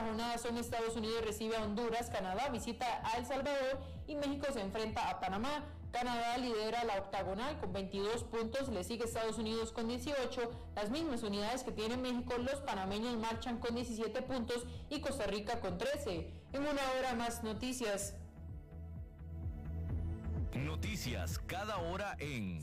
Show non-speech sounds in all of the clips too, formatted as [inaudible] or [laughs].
la jornada son Estados Unidos recibe a Honduras, Canadá visita a El Salvador y México se enfrenta a Panamá. Canadá lidera la octagonal con 22 puntos, le sigue Estados Unidos con 18, las mismas unidades que tiene México, los panameños marchan con 17 puntos y Costa Rica con 13. En una hora más noticias. Noticias cada hora en...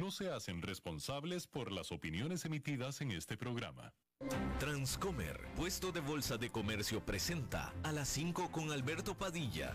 no se hacen responsables por las opiniones emitidas en este programa. Transcomer, puesto de bolsa de comercio, presenta a las 5 con Alberto Padilla.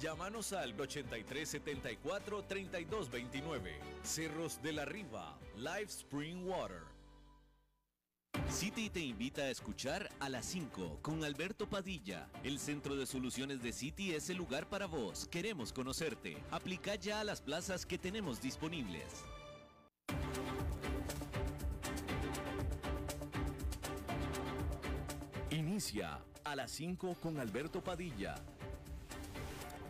Llámanos al 8374-3229. Cerros de la Riva, Live Spring Water. City te invita a escuchar a las 5 con Alberto Padilla. El Centro de Soluciones de City es el lugar para vos. Queremos conocerte. Aplica ya a las plazas que tenemos disponibles. Inicia a las 5 con Alberto Padilla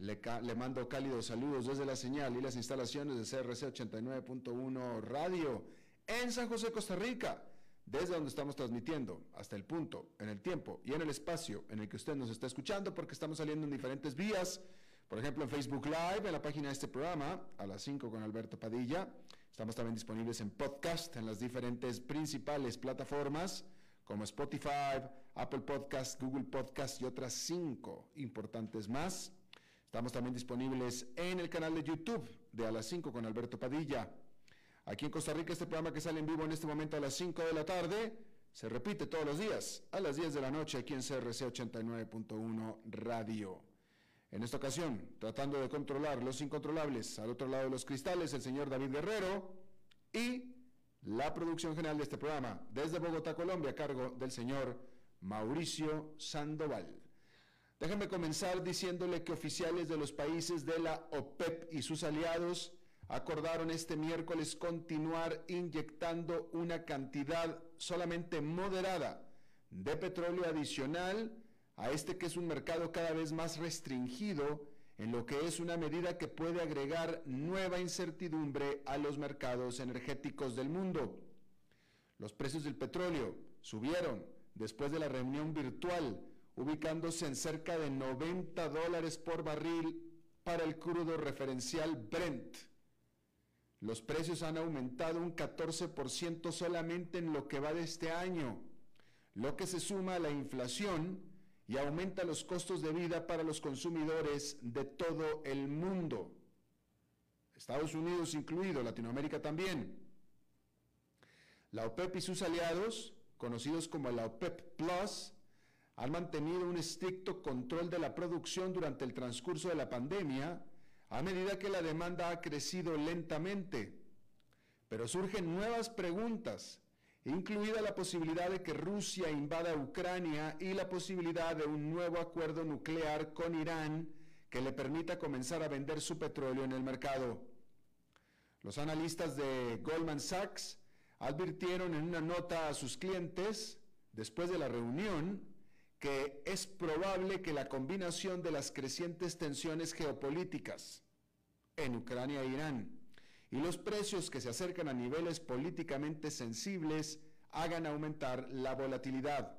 Le, mando cálidos saludos desde la señal y las instalaciones de CRC 89.1 Radio en San José, Costa Rica, desde donde estamos transmitiendo hasta el punto, en el tiempo y en el espacio en el que usted nos está escuchando, porque estamos saliendo en diferentes vías. Por ejemplo, en Facebook Live, en la página de este programa, a las 5 con Alberto Padilla. Estamos también disponibles en podcast, en las diferentes principales plataformas como Spotify, Apple Podcast, Google Podcast y otras cinco importantes más. Estamos también disponibles en el canal de YouTube de A las 5 con Alberto Padilla. Aquí en Costa Rica este programa que sale en vivo en este momento a las 5 de la tarde se repite todos los días a las 10 de la noche aquí en CRC 89.1 Radio. En esta ocasión, tratando de controlar los incontrolables al otro lado de los cristales, el señor David Guerrero y la producción general de este programa desde Bogotá, Colombia, a cargo del señor Mauricio Sandoval. Déjenme comenzar diciéndole que oficiales de los países de la OPEP y sus aliados acordaron este miércoles continuar inyectando una cantidad solamente moderada de petróleo adicional a este que es un mercado cada vez más restringido en lo que es una medida que puede agregar nueva incertidumbre a los mercados energéticos del mundo. Los precios del petróleo subieron después de la reunión virtual ubicándose en cerca de 90 dólares por barril para el crudo referencial Brent. Los precios han aumentado un 14% solamente en lo que va de este año, lo que se suma a la inflación y aumenta los costos de vida para los consumidores de todo el mundo. Estados Unidos incluido, Latinoamérica también. La OPEP y sus aliados, conocidos como la OPEP Plus, han mantenido un estricto control de la producción durante el transcurso de la pandemia, a medida que la demanda ha crecido lentamente. Pero surgen nuevas preguntas, incluida la posibilidad de que Rusia invada Ucrania y la posibilidad de un nuevo acuerdo nuclear con Irán que le permita comenzar a vender su petróleo en el mercado. Los analistas de Goldman Sachs advirtieron en una nota a sus clientes después de la reunión que es probable que la combinación de las crecientes tensiones geopolíticas en Ucrania e Irán y los precios que se acercan a niveles políticamente sensibles hagan aumentar la volatilidad.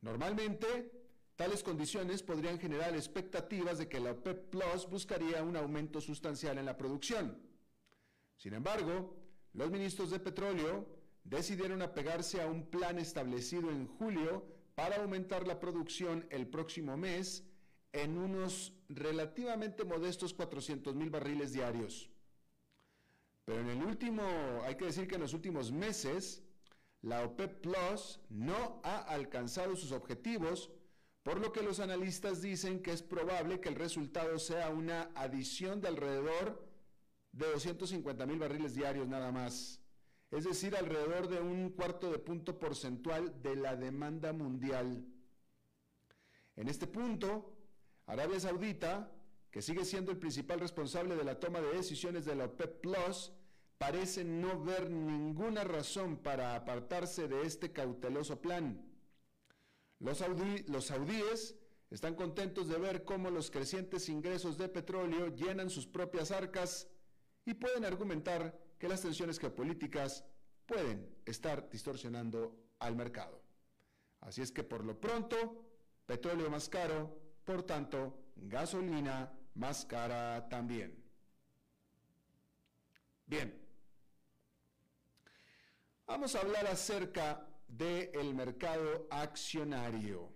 Normalmente, tales condiciones podrían generar expectativas de que la OPEP Plus buscaría un aumento sustancial en la producción. Sin embargo, los ministros de petróleo decidieron apegarse a un plan establecido en julio para aumentar la producción el próximo mes en unos relativamente modestos 400 mil barriles diarios. Pero en el último, hay que decir que en los últimos meses, la OPEP Plus no ha alcanzado sus objetivos, por lo que los analistas dicen que es probable que el resultado sea una adición de alrededor de 250 mil barriles diarios nada más, es decir, alrededor de un cuarto de punto porcentual de la demanda mundial. En este punto, Arabia Saudita, que sigue siendo el principal responsable de la toma de decisiones de la OPEP Plus, parece no ver ninguna razón para apartarse de este cauteloso plan. Los, saudíes están contentos de ver cómo los crecientes ingresos de petróleo llenan sus propias arcas y pueden argumentar que las tensiones geopolíticas pueden estar distorsionando al mercado. Así es que por lo pronto, petróleo más caro, por tanto, gasolina más cara también. Bien, Vamos a hablar acerca del mercado accionario.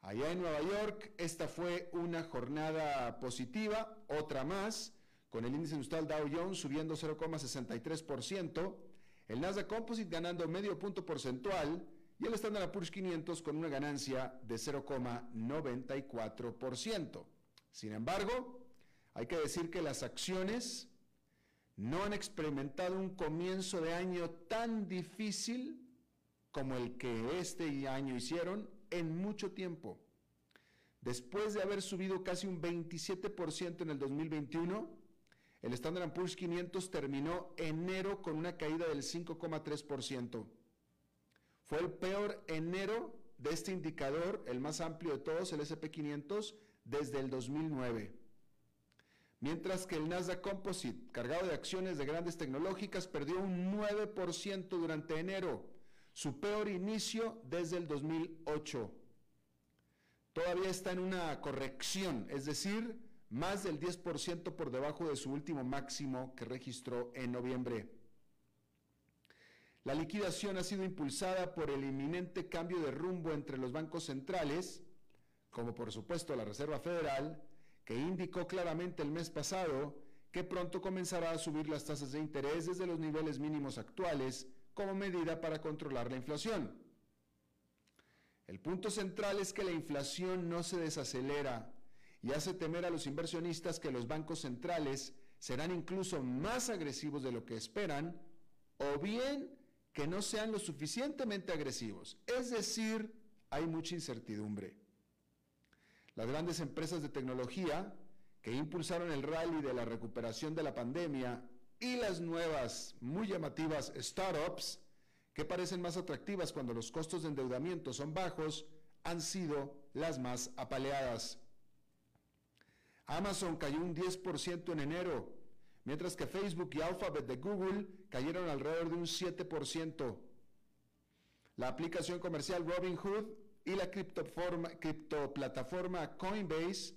Allá en Nueva York, esta fue una jornada positiva, otra más, con el índice industrial Dow Jones subiendo 0,63%, el Nasdaq Composite ganando medio punto porcentual y el Standard Poor's 500 con una ganancia de 0,94%. Sin embargo, hay que decir que las acciones no han experimentado un comienzo de año tan difícil como el que este año hicieron en mucho tiempo. Después de haber subido casi un 27% en el 2021, el Standard Poor's 500 terminó enero con una caída del 5,3%. Fue el peor enero de este indicador, el más amplio de todos, el SP500, desde el 2009 mientras que el Nasdaq Composite, cargado de acciones de grandes tecnológicas, perdió un 9% durante enero, su peor inicio desde el 2008. Todavía está en una corrección, es decir, más del 10% por debajo de su último máximo que registró en noviembre. La liquidación ha sido impulsada por el inminente cambio de rumbo entre los bancos centrales, como por supuesto la Reserva Federal, que indicó claramente el mes pasado que pronto comenzará a subir las tasas de interés desde los niveles mínimos actuales como medida para controlar la inflación. El punto central es que la inflación no se desacelera y hace temer a los inversionistas que los bancos centrales serán incluso más agresivos de lo que esperan o bien que no sean lo suficientemente agresivos. Es decir, hay mucha incertidumbre. Las grandes empresas de tecnología que impulsaron el rally de la recuperación de la pandemia y las nuevas, muy llamativas startups, que parecen más atractivas cuando los costos de endeudamiento son bajos, han sido las más apaleadas. Amazon cayó un 10% en enero, mientras que Facebook y Alphabet de Google cayeron alrededor de un 7%. La aplicación comercial Robinhood y la criptoplataforma Coinbase,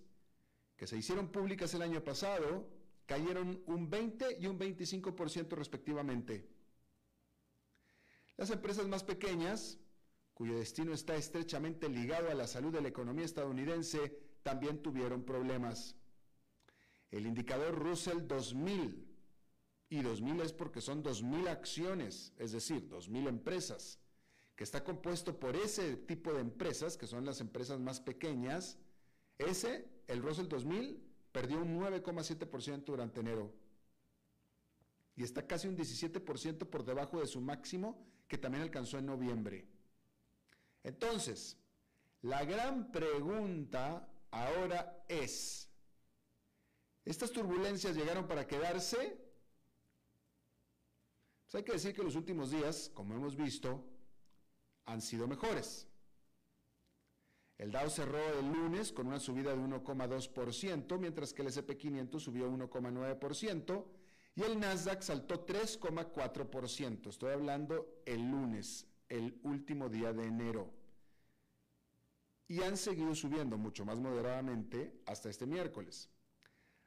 que se hicieron públicas el año pasado, cayeron un 20 y un 25% respectivamente. Las empresas más pequeñas, cuyo destino está estrechamente ligado a la salud de la economía estadounidense, también tuvieron problemas. El indicador Russell 2000, y 2000 es porque son 2000 acciones, es decir, 2000 empresas, que está compuesto por ese tipo de empresas, que son las empresas más pequeñas, ese, el Russell 2000, perdió un 9,7% durante enero. Y está casi un 17% por debajo de su máximo, que también alcanzó en noviembre. Entonces, la gran pregunta ahora es, ¿estas turbulencias llegaron para quedarse? hay que decir que los últimos días, como hemos visto, han sido mejores. El Dow cerró el lunes con una subida de 1,2%, mientras que el SP500 subió 1,9% y el Nasdaq saltó 3,4%. Estoy hablando el lunes, el último día de enero. Y han seguido subiendo mucho más moderadamente hasta este miércoles.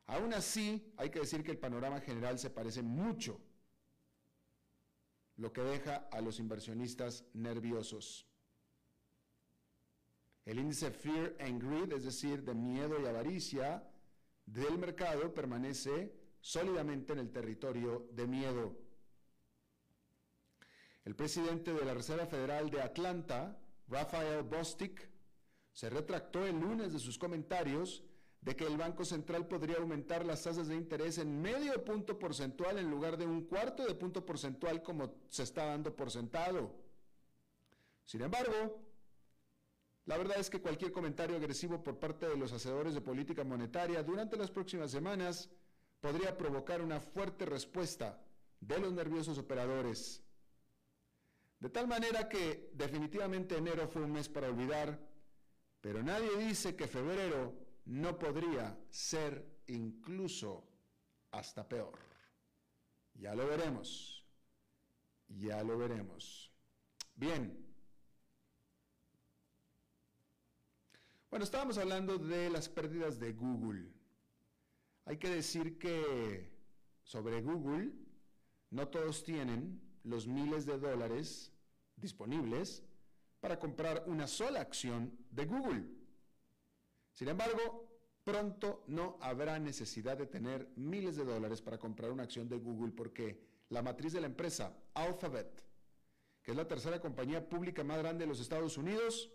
Aún así, hay que decir que el panorama general se parece mucho, lo que deja a los inversionistas nerviosos. El índice Fear and Greed, es decir, de miedo y avaricia del mercado, permanece sólidamente en el territorio de miedo. El presidente de la Reserva Federal de Atlanta, Rafael Bostic, se retractó el lunes de sus comentarios de que el Banco Central podría aumentar las tasas de interés en medio punto porcentual en lugar de un cuarto de punto porcentual como se está dando por sentado. Sin embargo, la verdad es que cualquier comentario agresivo por parte de los hacedores de política monetaria durante las próximas semanas podría provocar una fuerte respuesta de los nerviosos operadores. De tal manera que definitivamente enero fue un mes para olvidar, pero nadie dice que febrero no podría ser incluso hasta peor. Ya lo veremos, ya lo veremos. Bien. Bueno, estábamos hablando de las pérdidas de Google. Hay que decir que sobre Google no todos tienen los miles de dólares disponibles para comprar una sola acción de Google. Sin embargo, pronto no habrá necesidad de tener miles de dólares para comprar una acción de Google porque la matriz de la empresa, Alphabet, que es la tercera compañía pública más grande de los Estados Unidos,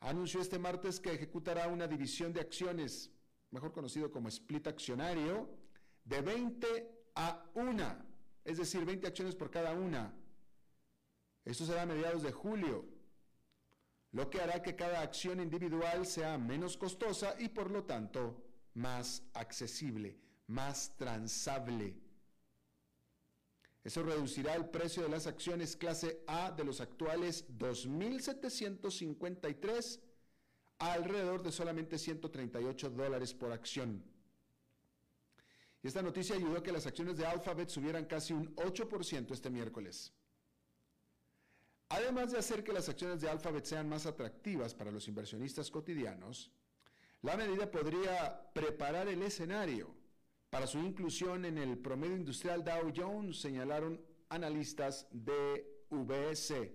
anunció este martes que ejecutará una división de acciones, mejor conocido como split accionario, de 20 a 1, es decir, 20 acciones por cada una. Esto será a mediados de julio, lo que hará que cada acción individual sea menos costosa y por lo tanto más accesible, más transable. Eso reducirá el precio de las acciones clase A de los actuales 2.753 a alrededor de solamente 138 dólares por acción. Y esta noticia ayudó a que las acciones de Alphabet subieran casi un 8% este miércoles. Además de hacer que las acciones de Alphabet sean más atractivas para los inversionistas cotidianos, la medida podría preparar el escenario para su inclusión en el promedio industrial Dow Jones, señalaron analistas de VS.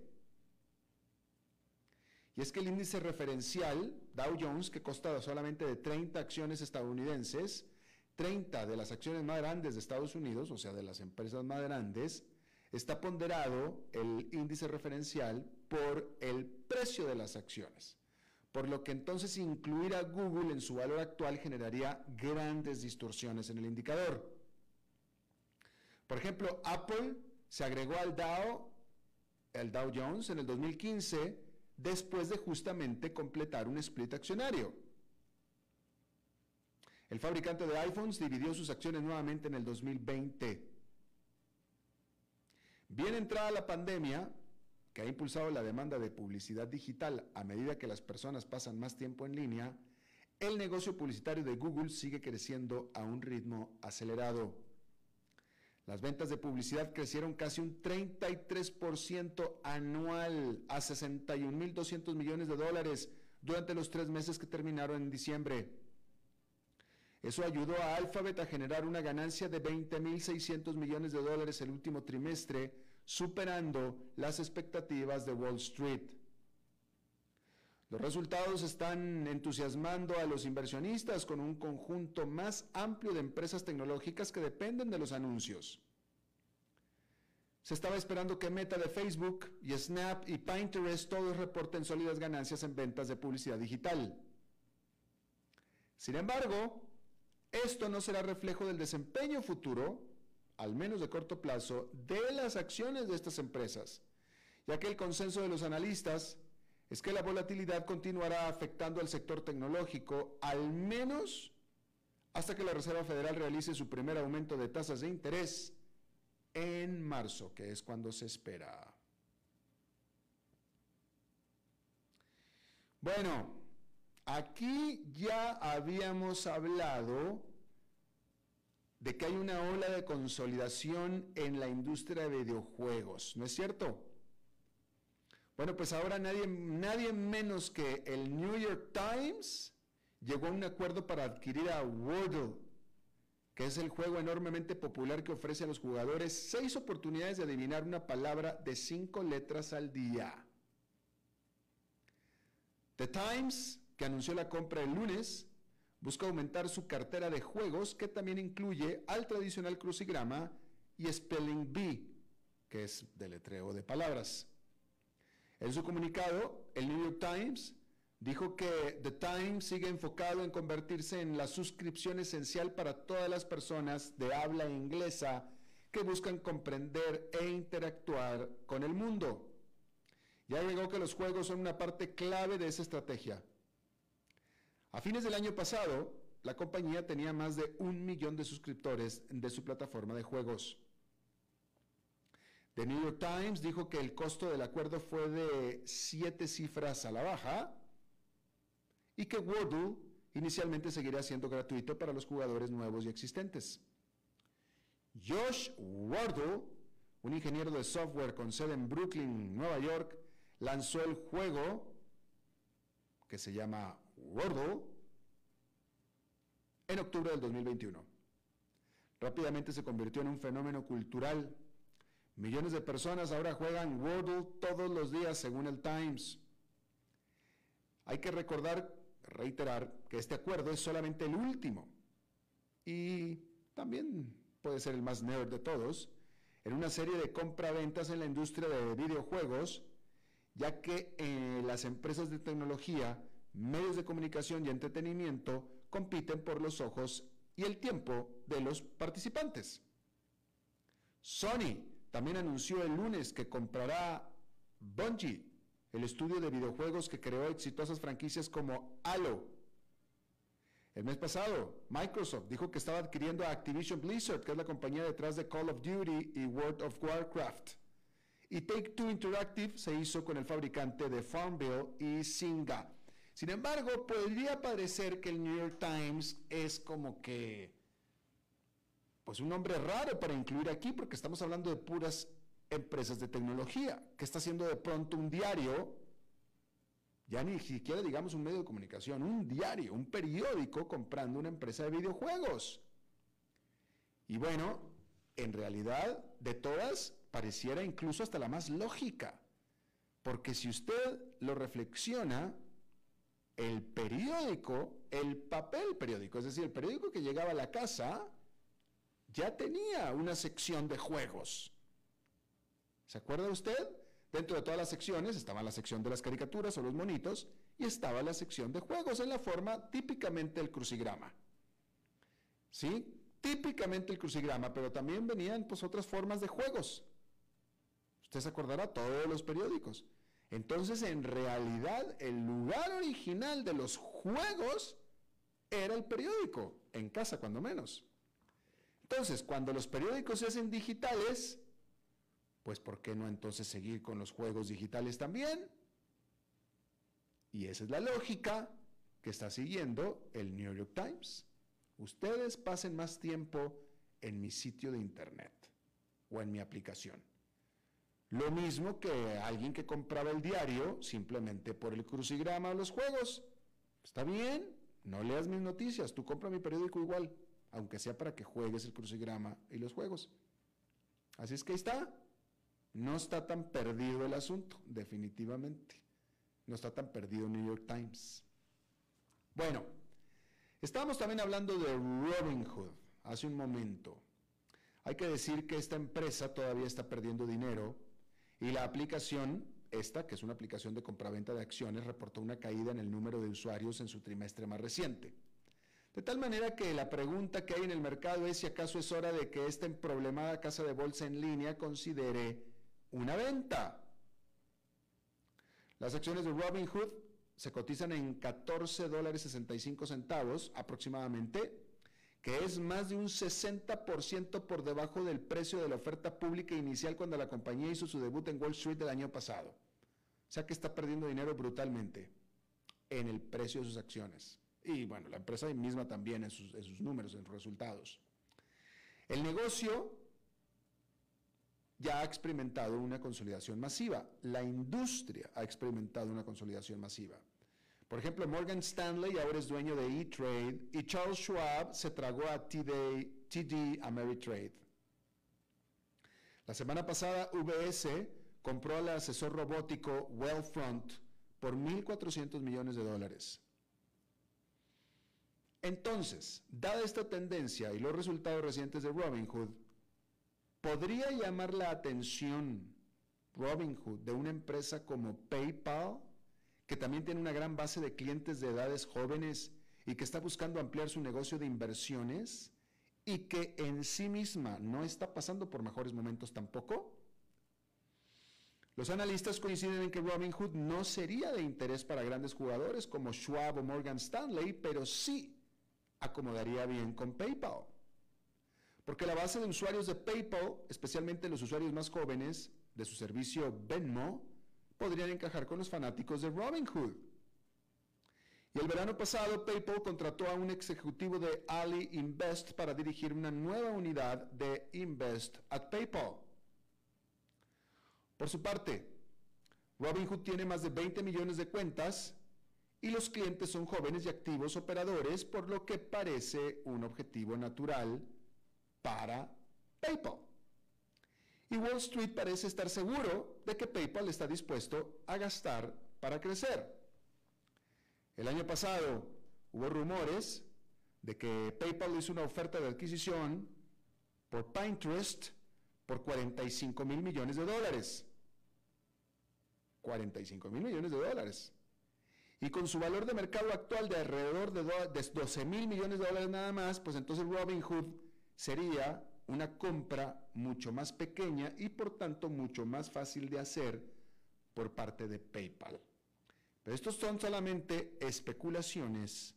Y es que el índice referencial Dow Jones, que consta solamente de 30 acciones estadounidenses, 30 de las acciones más grandes de Estados Unidos, o sea, de las empresas más grandes, está ponderado el índice referencial por el precio de las acciones por lo que entonces incluir a Google en su valor actual generaría grandes distorsiones en el indicador. Por ejemplo, Apple se agregó al Dow, el Dow Jones, en el 2015, después de justamente completar un split accionario. El fabricante de iPhones dividió sus acciones nuevamente en el 2020. Bien entrada la pandemia, que ha impulsado la demanda de publicidad digital a medida que las personas pasan más tiempo en línea, el negocio publicitario de Google sigue creciendo a un ritmo acelerado. Las ventas de publicidad crecieron casi un 33% anual a 61.200 millones de dólares durante los tres meses que terminaron en diciembre. Eso ayudó a Alphabet a generar una ganancia de 20.600 millones de dólares el último trimestre, superando las expectativas de Wall Street. Los resultados están entusiasmando a los inversionistas con un conjunto más amplio de empresas tecnológicas que dependen de los anuncios. Se estaba esperando que Meta de Facebook y Snap y Pinterest todos reporten sólidas ganancias en ventas de publicidad digital. Sin embargo, esto no será reflejo del desempeño futuro al menos de corto plazo, de las acciones de estas empresas, ya que el consenso de los analistas es que la volatilidad continuará afectando al sector tecnológico al menos hasta que la Reserva Federal realice su primer aumento de tasas de interés en marzo, que es cuando se espera. Bueno, aquí ya habíamos hablado de que hay una ola de consolidación en la industria de videojuegos, ¿no es cierto? Bueno, pues ahora nadie, nadie menos que el New York Times llegó a un acuerdo para adquirir a Wordle, que es el juego enormemente popular que ofrece a los jugadores seis oportunidades de adivinar una palabra de cinco letras al día. The Times, que anunció la compra el lunes, busca aumentar su cartera de juegos que también incluye al tradicional crucigrama y Spelling Bee, que es deletreo de palabras. En su comunicado, el New York Times dijo que The Times sigue enfocado en convertirse en la suscripción esencial para todas las personas de habla inglesa que buscan comprender e interactuar con el mundo. Ya llegó que los juegos son una parte clave de esa estrategia. A fines del año pasado, la compañía tenía más de un millón de suscriptores de su plataforma de juegos. The New York Times dijo que el costo del acuerdo fue de siete cifras a la baja y que Wordle inicialmente seguirá siendo gratuito para los jugadores nuevos y existentes. Josh Wardle, un ingeniero de software con sede en Brooklyn, Nueva York, lanzó el juego que se llama Wordle en octubre del 2021. Rápidamente se convirtió en un fenómeno cultural. Millones de personas ahora juegan Wordle todos los días según el Times. Hay que recordar, reiterar, que este acuerdo es solamente el último y también puede ser el más nerd de todos, en una serie de compra-ventas en la industria de videojuegos ya que eh, las empresas de tecnología, medios de comunicación y entretenimiento compiten por los ojos y el tiempo de los participantes. Sony también anunció el lunes que comprará Bungie, el estudio de videojuegos que creó exitosas franquicias como Halo. El mes pasado, Microsoft dijo que estaba adquiriendo a Activision Blizzard, que es la compañía detrás de Call of Duty y World of Warcraft. Y Take Two Interactive se hizo con el fabricante de Farmville y Singa. Sin embargo, podría parecer que el New York Times es como que, pues un nombre raro para incluir aquí, porque estamos hablando de puras empresas de tecnología. que está haciendo de pronto un diario? Ya ni siquiera digamos un medio de comunicación, un diario, un periódico comprando una empresa de videojuegos. Y bueno, en realidad, de todas, pareciera incluso hasta la más lógica. Porque si usted lo reflexiona, el periódico, el papel periódico, es decir, el periódico que llegaba a la casa, ya tenía una sección de juegos. ¿Se acuerda usted? Dentro de todas las secciones estaba la sección de las caricaturas o los monitos y estaba la sección de juegos en la forma típicamente el crucigrama. ¿Sí? Típicamente el crucigrama, pero también venían pues otras formas de juegos. Usted se acordará todos los periódicos. Entonces, en realidad, el lugar original de los juegos era el periódico, en casa cuando menos. Entonces, cuando los periódicos se hacen digitales, pues ¿por qué no entonces seguir con los juegos digitales también? Y esa es la lógica que está siguiendo el New York Times. Ustedes pasen más tiempo en mi sitio de internet o en mi aplicación. Lo mismo que alguien que compraba el diario simplemente por el crucigrama o los juegos. Está bien, no leas mis noticias, tú compra mi periódico igual, aunque sea para que juegues el crucigrama y los juegos. Así es que ahí está. No está tan perdido el asunto, definitivamente. No está tan perdido New York Times. Bueno, estábamos también hablando de Robinhood hace un momento. Hay que decir que esta empresa todavía está perdiendo dinero y la aplicación, esta, que es una aplicación de compraventa de acciones, reportó una caída en el número de usuarios en su trimestre más reciente. De tal manera que la pregunta que hay en el mercado es si acaso es hora de que esta problemada casa de bolsa en línea considere una venta. Las acciones de Robinhood se cotizan en 14 dólares 65 centavos aproximadamente, que es más de un 60% por debajo del precio de la oferta pública inicial cuando la compañía hizo su debut en Wall Street el año pasado. O sea que está perdiendo dinero brutalmente en el precio de sus acciones. Y bueno, la empresa misma también en sus, en sus números, en sus resultados. El negocio ya ha experimentado una consolidación masiva. La industria ha experimentado una consolidación masiva. Por ejemplo, Morgan Stanley ahora es dueño de E-Trade y Charles Schwab se tragó a TD, TD Ameritrade. La semana pasada, UBS compró al asesor robótico Wellfront por 1.400 millones de dólares. Entonces, dada esta tendencia y los resultados recientes de Robinhood, ¿podría llamar la atención Robinhood de una empresa como PayPal? Que también tiene una gran base de clientes de edades jóvenes y que está buscando ampliar su negocio de inversiones y que en sí misma no está pasando por mejores momentos tampoco? Los analistas coinciden en que Robinhood no sería de interés para grandes jugadores como Schwab o Morgan Stanley, pero sí acomodaría bien con PayPal. Porque la base de usuarios de PayPal, especialmente los usuarios más jóvenes de su servicio Venmo, podrían encajar con los fanáticos de Robinhood. Y el verano pasado, PayPal contrató a un ejecutivo de Ali Invest para dirigir una nueva unidad de Invest at PayPal. Por su parte, Robinhood tiene más de 20 millones de cuentas y los clientes son jóvenes y activos operadores, por lo que parece un objetivo natural para PayPal. Wall Street parece estar seguro de que PayPal está dispuesto a gastar para crecer. El año pasado hubo rumores de que PayPal hizo una oferta de adquisición por Pinterest por 45 mil millones de dólares. 45 mil millones de dólares. Y con su valor de mercado actual de alrededor de 12 mil millones de dólares nada más, pues entonces Robinhood sería una compra mucho más pequeña y por tanto mucho más fácil de hacer por parte de PayPal. Pero estos son solamente especulaciones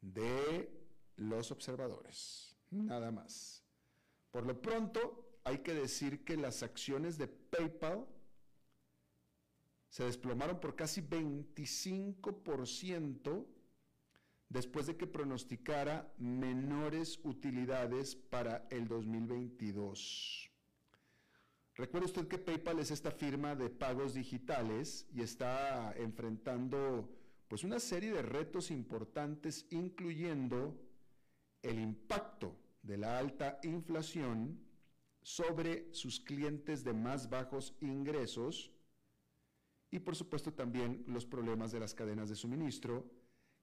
de los observadores, nada más. Por lo pronto, hay que decir que las acciones de PayPal se desplomaron por casi 25% después de que pronosticara menores utilidades para el 2022. Recuerde usted que PayPal es esta firma de pagos digitales y está enfrentando pues una serie de retos importantes incluyendo el impacto de la alta inflación sobre sus clientes de más bajos ingresos y por supuesto también los problemas de las cadenas de suministro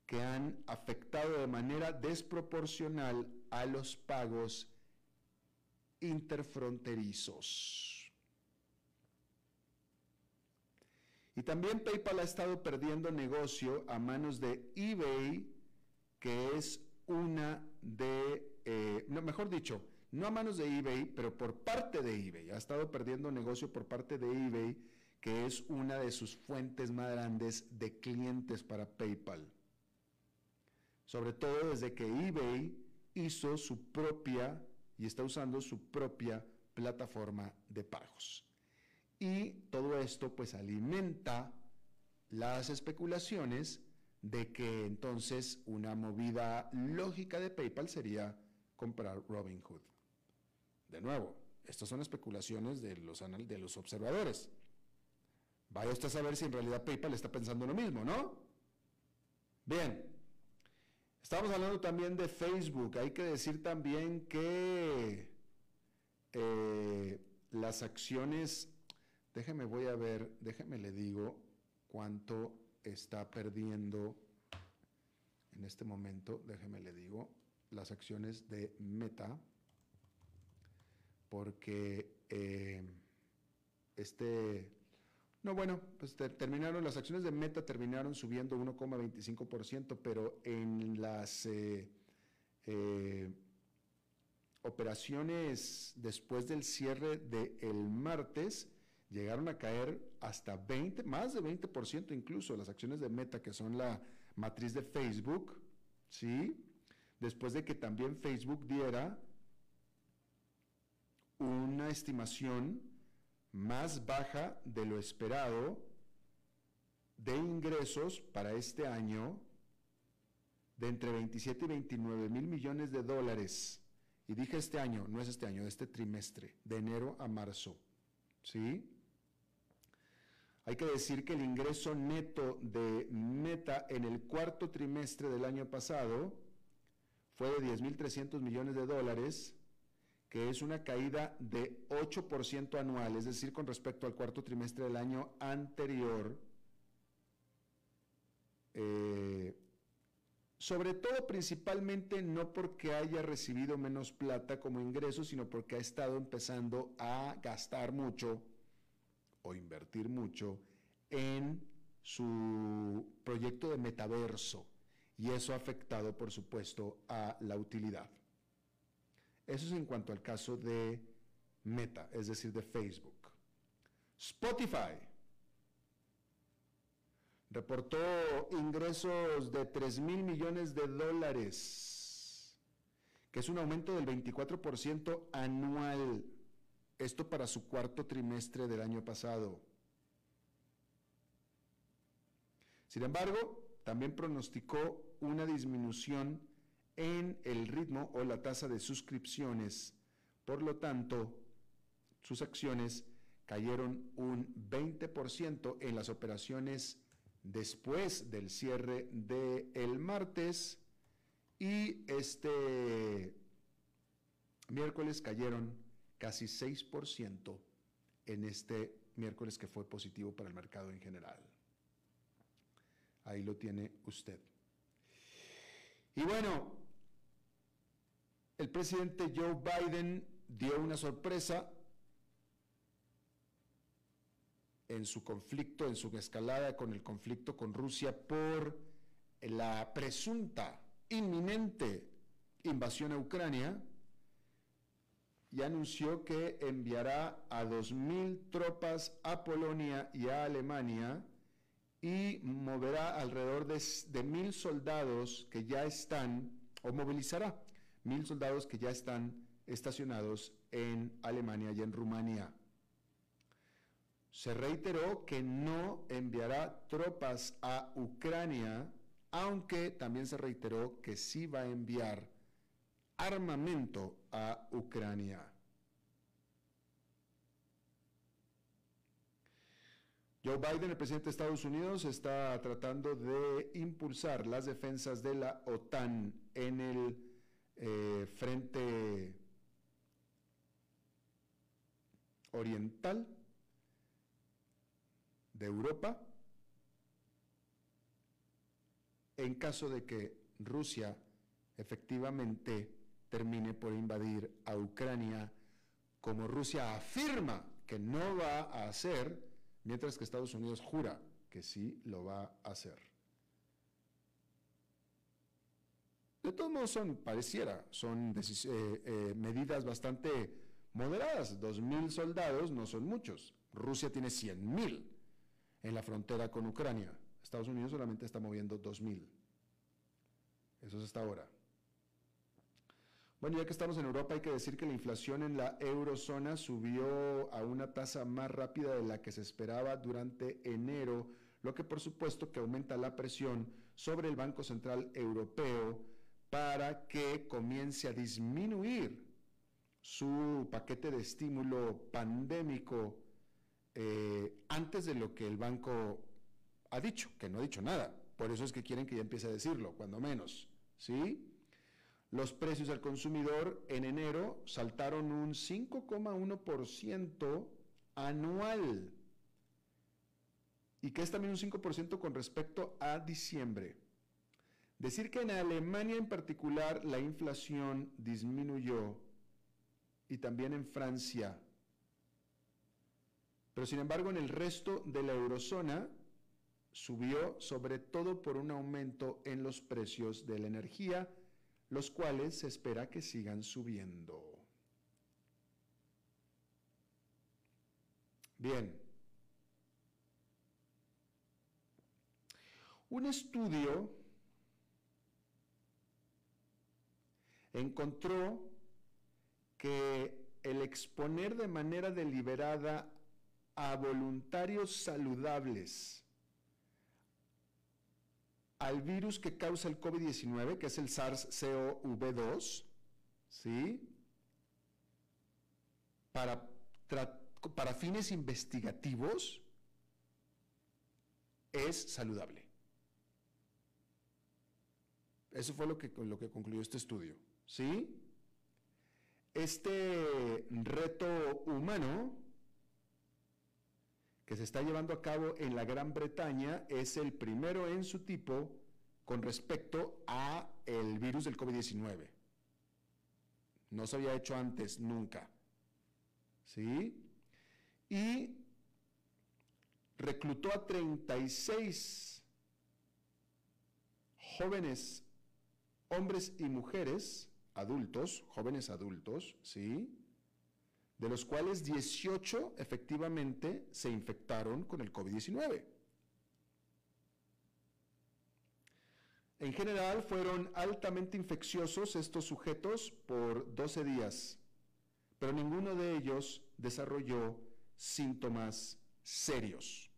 que han afectado de manera desproporcional a los pagos interfronterizos. Y también PayPal ha estado perdiendo negocio a manos de eBay, que es una de, eh, no, mejor dicho, no a manos de eBay, pero por parte de eBay. Ha estado perdiendo negocio por parte de eBay, que es una de sus fuentes más grandes de clientes para PayPal sobre todo desde que eBay hizo su propia y está usando su propia plataforma de pagos. Y todo esto pues alimenta las especulaciones de que entonces una movida lógica de PayPal sería comprar Robinhood. De nuevo, estas son especulaciones de los, de los observadores. Vaya usted a saber si en realidad PayPal está pensando lo mismo, ¿no? Bien, Estamos hablando también de Facebook. Hay que decir también que eh, las acciones, déjeme voy a ver, déjeme le digo cuánto está perdiendo en este momento, déjeme le digo, las acciones de Meta, porque eh, este no, bueno, pues terminaron, las acciones de Meta terminaron subiendo 1,25%, pero en las eh, eh, operaciones después del cierre del martes llegaron a caer hasta 20, más de 20% incluso las acciones de Meta, que son la matriz de Facebook, ¿sí? después de que también Facebook diera una estimación más baja de lo esperado de ingresos para este año de entre 27 y 29 mil millones de dólares. Y dije este año, no es este año, este trimestre, de enero a marzo. ¿Sí? Hay que decir que el ingreso neto de Meta en el cuarto trimestre del año pasado fue de 10.300 millones de dólares, que es una caída de 8% anual, es decir, con respecto al cuarto trimestre del año anterior. Eh, sobre todo, principalmente, no porque haya recibido menos plata como ingreso, sino porque ha estado empezando a gastar mucho o invertir mucho en su proyecto de metaverso y eso ha afectado, por supuesto, a la utilidad. Eso es en cuanto al caso de Meta, es decir, de Facebook. Spotify reportó ingresos de 3 mil millones de dólares, que es un aumento del 24% anual esto para su cuarto trimestre del año pasado. Sin embargo, también pronosticó una disminución en el ritmo o la tasa de suscripciones. Por lo tanto, sus acciones cayeron un 20% en las operaciones después del cierre del el martes y este miércoles cayeron casi 6% en este miércoles que fue positivo para el mercado en general. Ahí lo tiene usted. Y bueno, el presidente Joe Biden dio una sorpresa en su conflicto, en su escalada con el conflicto con Rusia por la presunta, inminente invasión a Ucrania y anunció que enviará a 2.000 tropas a Polonia y a Alemania y moverá alrededor de, de mil soldados que ya están, o movilizará mil soldados que ya están estacionados en Alemania y en Rumania. Se reiteró que no enviará tropas a Ucrania, aunque también se reiteró que sí va a enviar armamento a Ucrania. Joe Biden, el presidente de Estados Unidos, está tratando de impulsar las defensas de la OTAN en el eh, frente oriental de Europa en caso de que Rusia efectivamente termine por invadir a Ucrania, como Rusia afirma que no va a hacer, mientras que Estados Unidos jura que sí lo va a hacer. De todos modos, son, pareciera, son eh, eh, medidas bastante moderadas. Dos mil soldados no son muchos. Rusia tiene cien mil en la frontera con Ucrania. Estados Unidos solamente está moviendo dos mil. Eso es hasta ahora. Bueno, ya que estamos en Europa, hay que decir que la inflación en la eurozona subió a una tasa más rápida de la que se esperaba durante enero, lo que por supuesto que aumenta la presión sobre el Banco Central Europeo para que comience a disminuir su paquete de estímulo pandémico eh, antes de lo que el banco ha dicho, que no ha dicho nada. Por eso es que quieren que ya empiece a decirlo, cuando menos. ¿Sí? Los precios al consumidor en enero saltaron un 5,1% anual y que es también un 5% con respecto a diciembre. Decir que en Alemania en particular la inflación disminuyó y también en Francia. Pero sin embargo en el resto de la eurozona subió sobre todo por un aumento en los precios de la energía, los cuales se espera que sigan subiendo. Bien. Un estudio encontró que el exponer de manera deliberada a voluntarios saludables al virus que causa el COVID-19, que es el SARS-CoV-2, ¿sí? Para, fines investigativos, es saludable. Eso fue lo que, lo que concluyó este estudio. ¿Sí? Este reto humano que se está llevando a cabo en la Gran Bretaña es el primero en su tipo con respecto a el virus del COVID-19. No se había hecho antes nunca. ¿Sí? Y reclutó a 36 jóvenes hombres y mujeres adultos, jóvenes adultos, ¿sí? De los cuales 18 efectivamente se infectaron con el COVID-19. En general fueron altamente infecciosos estos sujetos por 12 días, pero ninguno de ellos desarrolló síntomas serios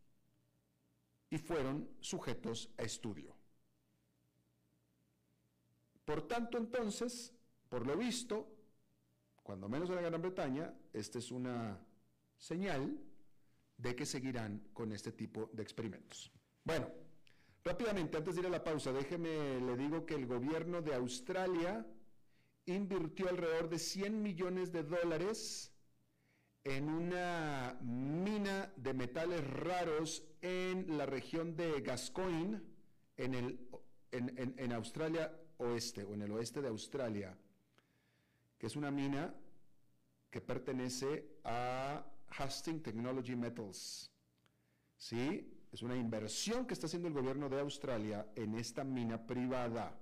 y fueron sujetos a estudio. Por tanto, entonces, por lo visto, cuando menos en la Gran Bretaña, esta es una señal de que seguirán con este tipo de experimentos. Bueno, rápidamente, antes de ir a la pausa, déjeme, le digo que el gobierno de Australia invirtió alrededor de 100 millones de dólares en una mina de metales raros en la región de Gascoyne, en, el, en, Australia oeste o en el oeste de Australia, que es una mina que pertenece a Hastings Technology Metals. ¿Sí? Es una inversión que está haciendo el gobierno de Australia en esta mina privada.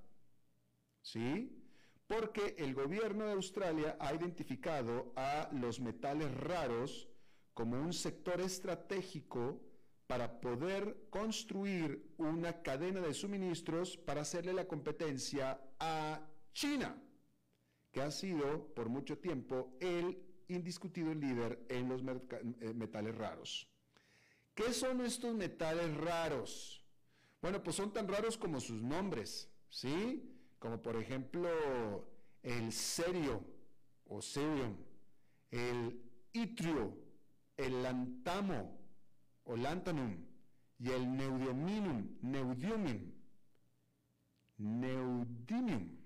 ¿Sí? Porque el gobierno de Australia ha identificado a los metales raros como un sector estratégico para poder construir una cadena de suministros para hacerle la competencia a China, que ha sido por mucho tiempo el indiscutido líder en los eh, metales raros. ¿Qué son estos metales raros? Bueno, pues son tan raros como sus nombres, ¿sí? Como por ejemplo el cerio o cerium, el itrio, el lantamo, o lantanum y el neudiuminum, neudiumum, neudimium,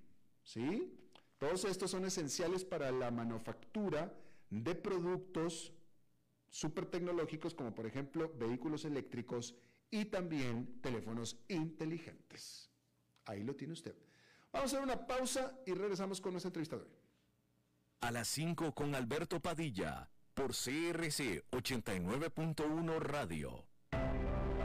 ¿sí? Todos estos son esenciales para la manufactura de productos super tecnológicos como por ejemplo vehículos eléctricos y también teléfonos inteligentes. Ahí lo tiene usted. Vamos a hacer una pausa y regresamos con nuestra entrevista de hoy. A las 5 con Alberto Padilla por CRC 89.1 Radio.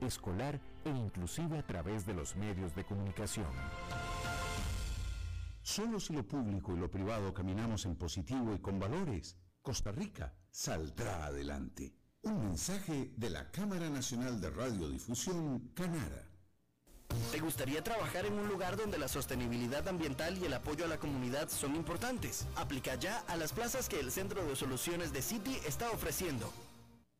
escolar e inclusive a través de los medios de comunicación. Solo si lo público y lo privado caminamos en positivo y con valores, Costa Rica saldrá adelante. Un mensaje de la Cámara Nacional de Radiodifusión, Canara. ¿Te gustaría trabajar en un lugar donde la sostenibilidad ambiental y el apoyo a la comunidad son importantes? Aplica ya a las plazas que el Centro de Soluciones de City está ofreciendo.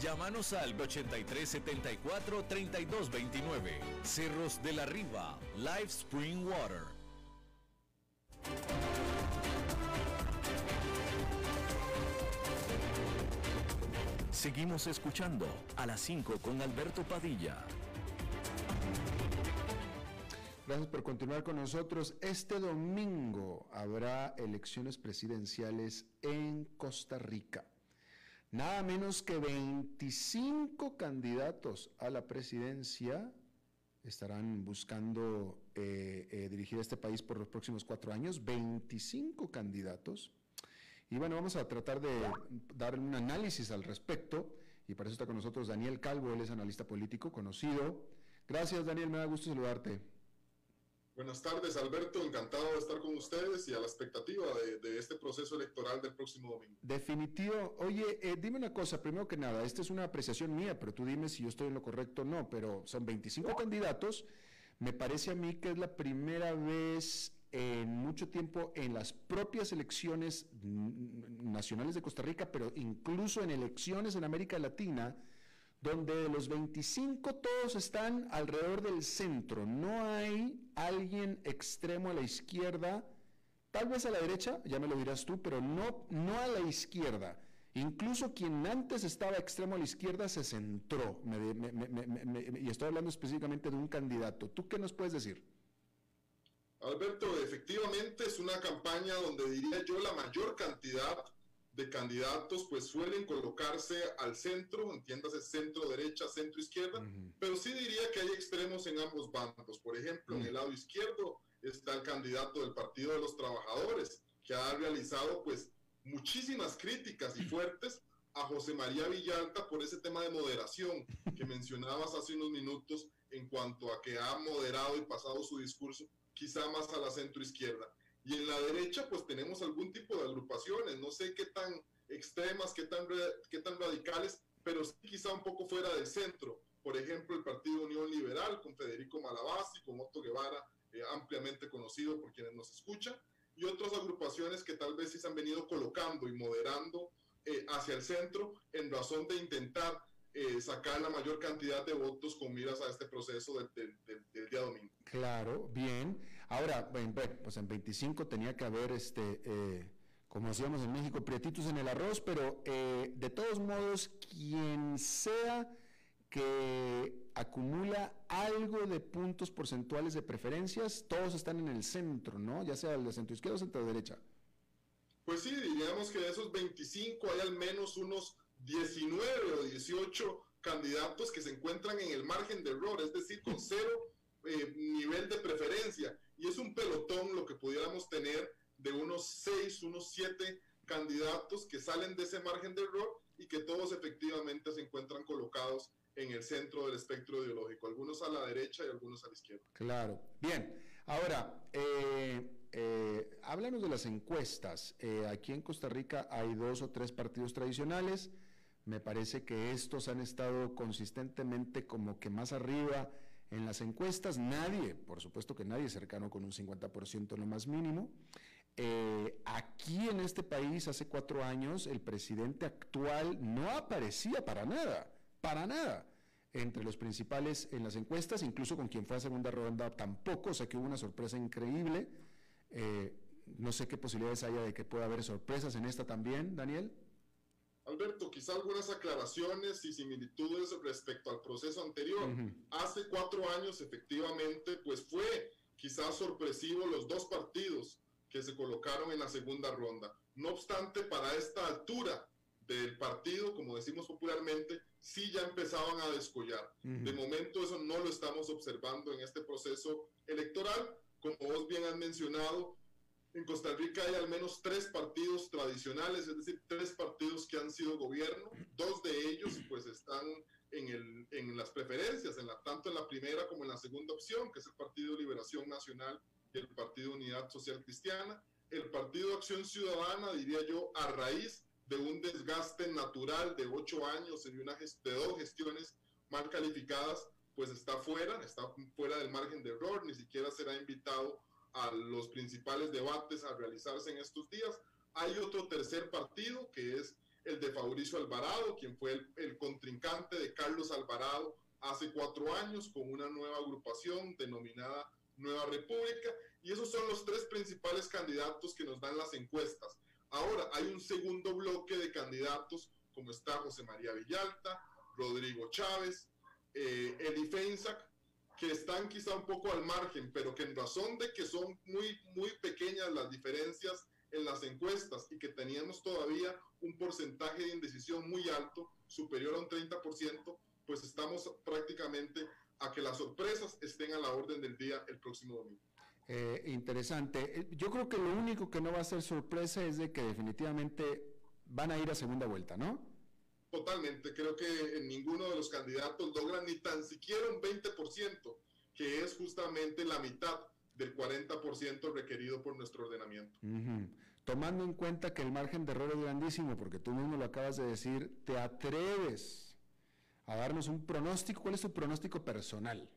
Llámanos al 8374 3229. Cerros de la Riva, Live Spring Water. Seguimos escuchando a las 5 con Alberto Padilla. Gracias por continuar con nosotros. Este domingo habrá elecciones presidenciales en Costa Rica. Nada menos que 25 candidatos a la presidencia estarán buscando eh, eh, dirigir este país por los próximos cuatro años. 25 candidatos. Y bueno, vamos a tratar de dar un análisis al respecto. Y para eso está con nosotros Daniel Calvo, él es analista político conocido. Gracias, Daniel, me da gusto saludarte. Buenas tardes, Alberto. Encantado de estar con ustedes y a la expectativa de, este proceso electoral del próximo domingo. Definitivo. Oye, eh, dime una cosa, primero que nada, esta es una apreciación mía, pero tú dime si yo estoy en lo correcto o no, pero son 25 candidatos. Me parece a mí que es la primera vez en mucho tiempo en las propias elecciones nacionales de Costa Rica, pero incluso en elecciones en América Latina, donde de los 25 todos están alrededor del centro. No hay alguien extremo a la izquierda, tal vez a la derecha, ya me lo dirás tú, pero no, no a la izquierda. Incluso quien antes estaba extremo a la izquierda se centró. y estoy hablando específicamente de un candidato. ¿Tú qué nos puedes decir? Alberto, efectivamente es una campaña donde diría yo la mayor cantidad de candidatos pues suelen colocarse al centro, entiéndase centro derecha, centro izquierda, pero sí diría que hay extremos en ambos bandos. Por ejemplo, en el lado izquierdo está el candidato del Partido de los Trabajadores, que ha realizado pues muchísimas críticas y [laughs] fuertes a José María Villalta por ese tema de moderación que [laughs] mencionabas hace unos minutos en cuanto a que ha moderado y pasado su discurso quizá más a la centro izquierda. Y en la derecha, pues tenemos algún tipo de agrupaciones, no sé qué tan extremas, qué tan, qué tan radicales, pero sí quizá un poco fuera del centro. Por ejemplo, el Partido Unión Liberal con Federico Malabasi, con Otto Guevara, eh, ampliamente conocido por quienes nos escuchan, y otras agrupaciones que tal vez sí se han venido colocando y moderando eh, hacia el centro en razón de intentar eh, sacar la mayor cantidad de votos con miras a este proceso del, del día domingo. Claro, bien. Ahora, pues en 25 tenía que haber, este, eh, como decíamos en México, prietitos en el arroz, pero eh, de todos modos, quien sea que acumula algo de puntos porcentuales de preferencias, todos están en el centro, ¿no? Ya sea el de centro izquierda o centro derecha. Pues sí, diríamos que de esos 25 hay al menos unos 19 o 18 candidatos que se encuentran en el margen de error, es decir, con cero eh, nivel de preferencia. Y es un pelotón lo que pudiéramos tener de unos seis, unos siete candidatos que salen de ese margen de error y que todos efectivamente se encuentran colocados en el centro del espectro ideológico, algunos a la derecha y algunos a la izquierda. Claro. Bien, ahora, eh, eh, háblanos de las encuestas. aquí en Costa Rica hay dos o tres partidos tradicionales. Me parece que estos han estado consistentemente como que más arriba en las encuestas, nadie, por supuesto que nadie cercano con un 50% lo más mínimo. Eh, aquí en este país, hace cuatro años, el presidente actual no aparecía para nada, para nada, entre los principales en las encuestas, incluso con quien fue a segunda ronda tampoco, o sea que hubo una sorpresa increíble. Eh, no sé qué posibilidades haya de que pueda haber sorpresas en esta también, Daniel. Alberto, quizá algunas aclaraciones y similitudes respecto al proceso anterior. Hace cuatro años, efectivamente, pues fue quizás sorpresivo los dos partidos que se colocaron en la segunda ronda. No obstante, para esta altura del partido, como decimos popularmente, sí ya empezaban a descollar. De momento eso no lo estamos observando en este proceso electoral. Como vos bien has mencionado, en Costa Rica hay al menos tres partidos tradicionales, es decir, tres partidos que han sido gobierno. Dos de ellos pues están en, el, en las preferencias, en la, tanto en la primera como en la segunda opción, que es el Partido Liberación Nacional y el Partido Unidad Social Cristiana. El Partido Acción Ciudadana, diría yo, a raíz de un desgaste natural de ocho años y una de dos gestiones mal calificadas, pues está fuera, está fuera del margen de error, ni siquiera será invitado a los principales debates a realizarse en estos días. Hay otro tercer partido que es el de Fabricio Alvarado, quien fue el, contrincante de Carlos Alvarado hace cuatro años con una nueva agrupación denominada Nueva República. Y esos son los tres principales candidatos que nos dan las encuestas. Ahora hay un segundo bloque de candidatos, como está José María Villalta, Rodrigo Chávez, eh, Eli Feinsack, que están quizá un poco al margen, pero que en razón de que son muy, muy pequeñas las diferencias en las encuestas y que teníamos todavía un porcentaje de indecisión muy alto, superior a un 30%, pues estamos prácticamente a que las sorpresas estén a la orden del día el próximo domingo. Eh, interesante. Eh, yo creo que lo único que no va a ser sorpresa es de que definitivamente van a ir a segunda vuelta, ¿no? Totalmente. Creo que ninguno de los candidatos logra ni tan siquiera un 20%, que es justamente la mitad del 40% requerido por nuestro ordenamiento. Tomando en cuenta que el margen de error es grandísimo, porque tú mismo lo acabas de decir, ¿te atreves a darnos un pronóstico? ¿Cuál es tu pronóstico personal?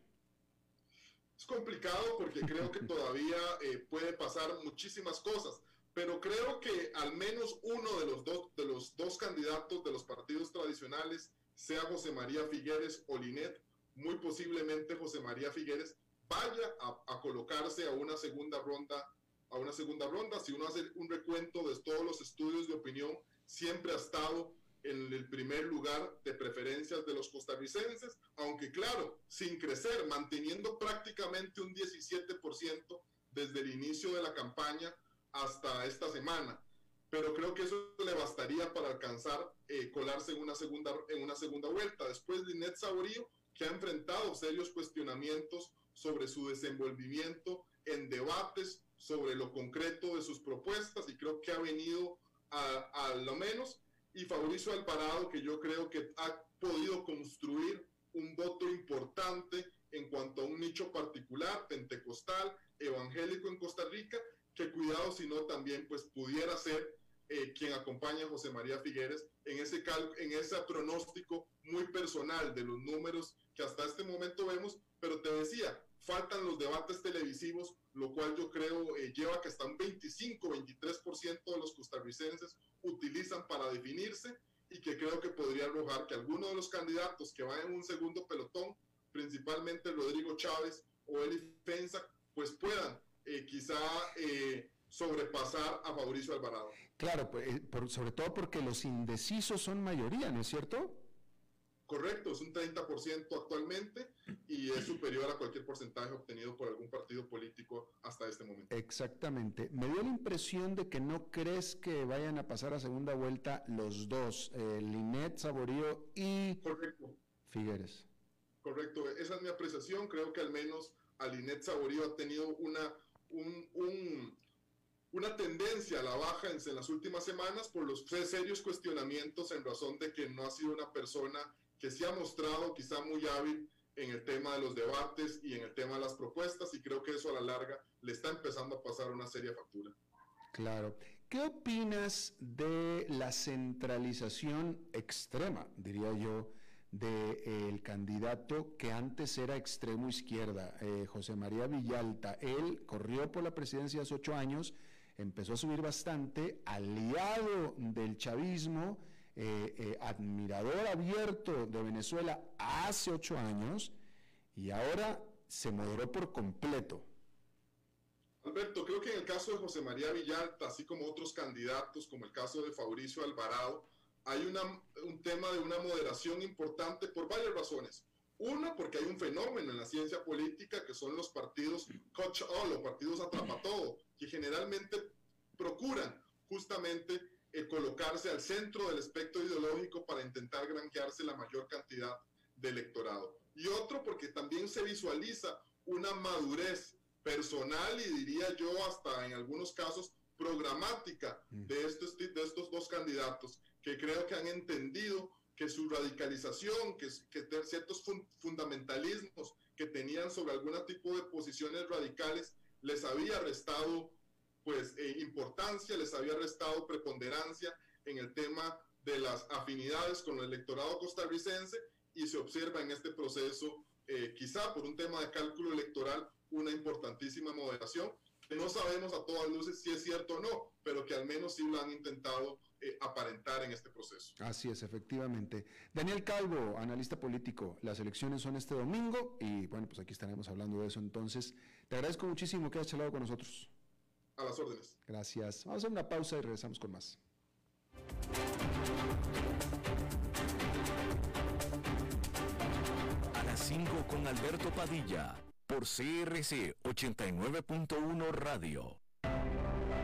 Es complicado porque creo que todavía eh, puede pasar muchísimas cosas, pero creo que al menos uno de los, dos, de los dos candidatos de los partidos tradicionales, sea José María Figueres o Linet, muy posiblemente José María Figueres vaya a, colocarse a una segunda ronda, a una segunda ronda. Si uno hace un recuento de todos los estudios de opinión, siempre ha estado en el primer lugar de preferencias de los costarricenses, aunque claro, sin crecer, manteniendo prácticamente un 17% desde el inicio de la campaña hasta esta semana. Pero creo que eso le bastaría para alcanzar eh, colarse en una, segunda, en una segunda vuelta. Después de Inés Saborío, que ha enfrentado serios cuestionamientos sobre su desenvolvimiento en debates sobre lo concreto de sus propuestas y creo que ha venido a, a lo menos y Fabricio Alvarado que yo creo que ha podido construir un voto importante en cuanto a un nicho particular, pentecostal, evangélico en Costa Rica, que cuidado si no también pues pudiera ser eh, quien acompaña a José María Figueres en ese, en ese pronóstico muy personal de los números que hasta este momento vemos, pero te decía, faltan los debates televisivos, lo cual yo creo eh, lleva que hasta un 25-23% de los costarricenses utilizan para definirse y que creo que podría arrojar que alguno de los candidatos que van en un segundo pelotón, principalmente Rodrigo Chávez o Eli Fensa, pues puedan eh, quizá eh, sobrepasar a Fabricio Alvarado. Claro, pues, eh, por, sobre todo porque los indecisos son mayoría, ¿no es cierto? Correcto, es un 30% actualmente y es superior a cualquier porcentaje obtenido por algún partido político hasta este momento. Exactamente. Me dio la impresión de que no crees que vayan a pasar a segunda vuelta los dos, eh, Linet Saborío y Correcto. Figueres. Correcto, esa es mi apreciación. Creo que al menos a Linet Saborío ha tenido una, un, un una tendencia a la baja en, las últimas semanas por los serios cuestionamientos en razón de que no ha sido una persona que se ha mostrado quizá muy hábil en el tema de los debates y en el tema de las propuestas y creo que eso a la larga le está empezando a pasar una seria factura. Claro. ¿Qué opinas de la centralización extrema, diría yo, del de, candidato que antes era extremo izquierda, eh, José María Villalta? Él corrió por la presidencia hace ocho años empezó a subir bastante, aliado del chavismo, eh, eh, admirador abierto de Venezuela hace ocho años y ahora se moderó por completo. Alberto, creo que en el caso de José María Villalta, así como otros candidatos, como el caso de Fabricio Alvarado, hay una, un tema de una moderación importante por varias razones. Una, porque hay un fenómeno en la ciencia política que son los partidos coach all, los partidos atrapa [clears throat] todo, que generalmente procuran justamente eh, colocarse al centro del espectro ideológico para intentar granjearse la mayor cantidad de electorado. Y otro, porque también se visualiza una madurez personal y diría yo hasta en algunos casos programática mm. de estos, de estos dos candidatos que creo que han entendido que su radicalización, que, que ciertos fundamentalismos que tenían sobre algún tipo de posiciones radicales les había restado pues eh, importancia, les había restado preponderancia en el tema de las afinidades con el electorado costarricense y se observa en este proceso, eh, quizá por un tema de cálculo electoral, una importantísima moderación, no sabemos a todas luces si es cierto o no, pero que al menos sí lo han intentado eh, aparentar en este proceso. Así es, efectivamente. Daniel Calvo, analista político, las elecciones son este domingo y bueno, pues aquí estaremos hablando de eso entonces. Te agradezco muchísimo que hayas charlado con nosotros. A las órdenes. Gracias. Vamos a hacer una pausa y regresamos con más. A las 5 con Alberto Padilla, por CRC 89.1 Radio.